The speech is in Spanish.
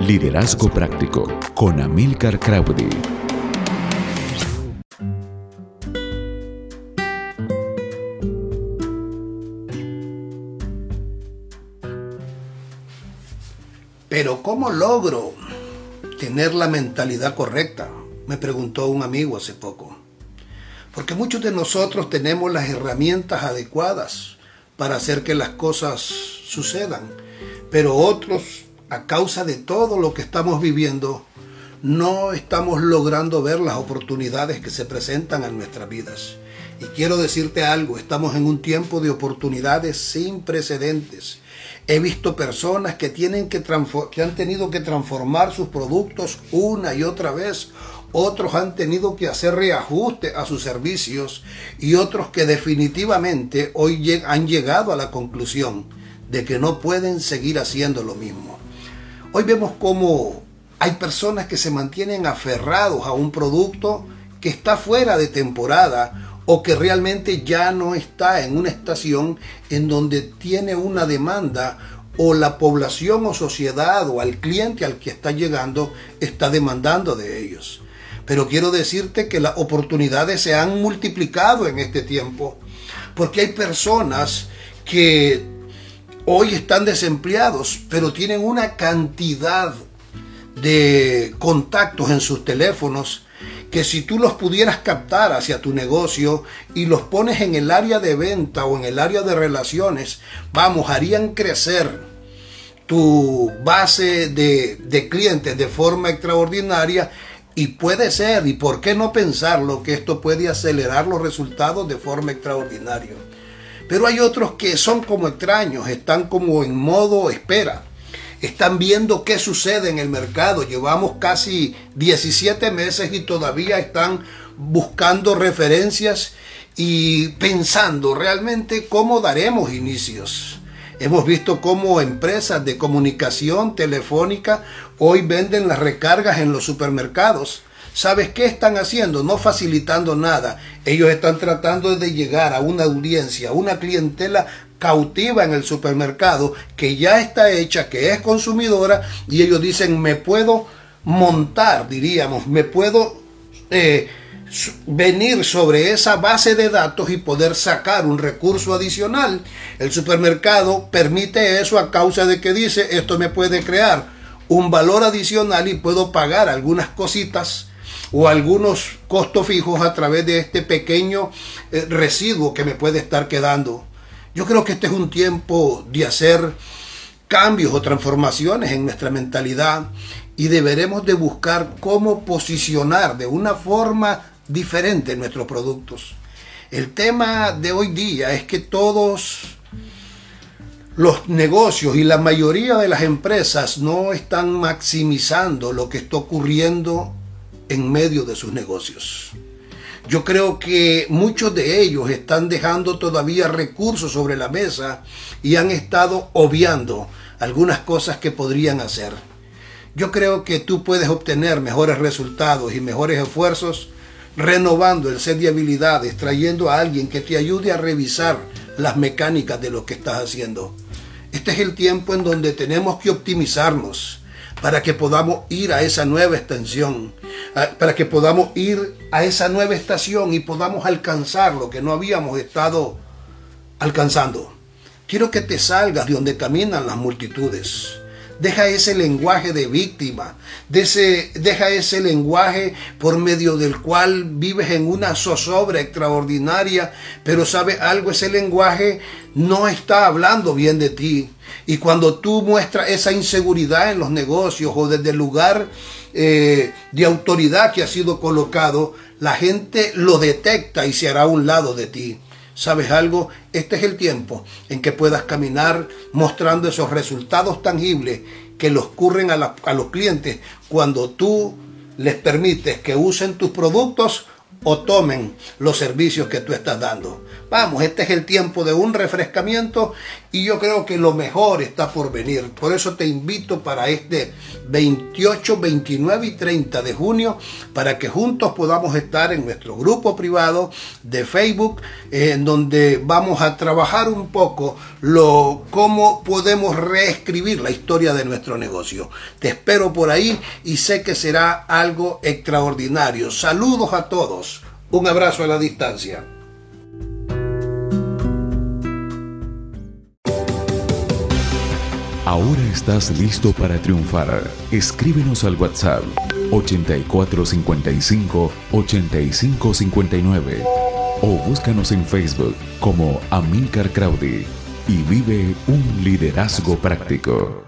Liderazgo Práctico con Amilcar Crowdy. Pero ¿cómo logro tener la mentalidad correcta? Me preguntó un amigo hace poco. Porque muchos de nosotros tenemos las herramientas adecuadas para hacer que las cosas sucedan. Pero otros, a causa de todo lo que estamos viviendo, no estamos logrando ver las oportunidades que se presentan en nuestras vidas. Y quiero decirte algo, estamos en un tiempo de oportunidades sin precedentes. He visto personas que, tienen que, han tenido que transformar sus productos una y otra vez otros han tenido que hacer reajuste a sus servicios y otros que definitivamente hoy han llegado a la conclusión de que no pueden seguir haciendo lo mismo. Hoy vemos cómo hay personas que se mantienen aferrados a un producto que está fuera de temporada o que realmente ya no está en una estación en donde tiene una demanda o la población o sociedad o al cliente al que está llegando está demandando de ellos. Pero quiero decirte que las oportunidades se han multiplicado en este tiempo. Porque hay personas que hoy están desempleados, pero tienen una cantidad de contactos en sus teléfonos que si tú los pudieras captar hacia tu negocio y los pones en el área de venta o en el área de relaciones, vamos, harían crecer tu base de, de clientes de forma extraordinaria y puede ser, y por qué no pensarlo, que esto puede acelerar los resultados de forma extraordinaria. Pero hay otros que son como extraños, están como en modo espera. Están viendo qué sucede en el mercado. Llevamos casi 17 meses y todavía están buscando referencias y pensando realmente cómo daremos inicios. Hemos visto cómo empresas de comunicación telefónica hoy venden las recargas en los supermercados. ¿Sabes qué están haciendo? No facilitando nada. Ellos están tratando de llegar a una audiencia, a una clientela cautiva en el supermercado que ya está hecha, que es consumidora, y ellos dicen, me puedo montar, diríamos, me puedo eh, venir sobre esa base de datos y poder sacar un recurso adicional. El supermercado permite eso a causa de que dice esto me puede crear un valor adicional y puedo pagar algunas cositas o algunos costos fijos a través de este pequeño eh, residuo que me puede estar quedando. Yo creo que este es un tiempo de hacer cambios o transformaciones en nuestra mentalidad y deberemos de buscar cómo posicionar de una forma diferente nuestros productos. El tema de hoy día es que todos los negocios y la mayoría de las empresas no están maximizando lo que está ocurriendo en medio de sus negocios. Yo creo que muchos de ellos están dejando todavía recursos sobre la mesa y han estado obviando algunas cosas que podrían hacer. Yo creo que tú puedes obtener mejores resultados y mejores esfuerzos renovando el set de habilidades, trayendo a alguien que te ayude a revisar las mecánicas de lo que estás haciendo. Este es el tiempo en donde tenemos que optimizarnos para que podamos ir a esa nueva extensión, para que podamos ir a esa nueva estación y podamos alcanzar lo que no habíamos estado alcanzando. Quiero que te salgas de donde caminan las multitudes Deja ese lenguaje de víctima. deja ese lenguaje por medio del cual vives en una zozobra extraordinaria. Pero sabe algo, ese lenguaje no está hablando bien de ti. Y cuando tú muestras esa inseguridad en los negocios o desde el lugar eh, de autoridad que ha sido colocado, la gente lo detecta y se hará a un lado de ti. ¿Sabes algo? Este es el tiempo en que puedas caminar mostrando esos resultados tangibles que los ocurren a, a los clientes cuando tú les permites que usen tus productos o tomen los servicios que tú estás dando. Este es el tiempo de un refrescamiento y yo creo que lo mejor está por venir. Por eso te invito para este 28, 29 y 30 de junio para que juntos podamos estar en nuestro grupo privado de Facebook en donde vamos a trabajar un poco lo cómo podemos reescribir la historia de nuestro negocio. Te espero por ahí y sé que será algo extraordinario. Saludos a todos. Un abrazo a la distancia. Ahora estás listo para triunfar. Escríbenos al WhatsApp 8455 8559 o búscanos en Facebook como Amilcar Crowdy y vive un liderazgo práctico.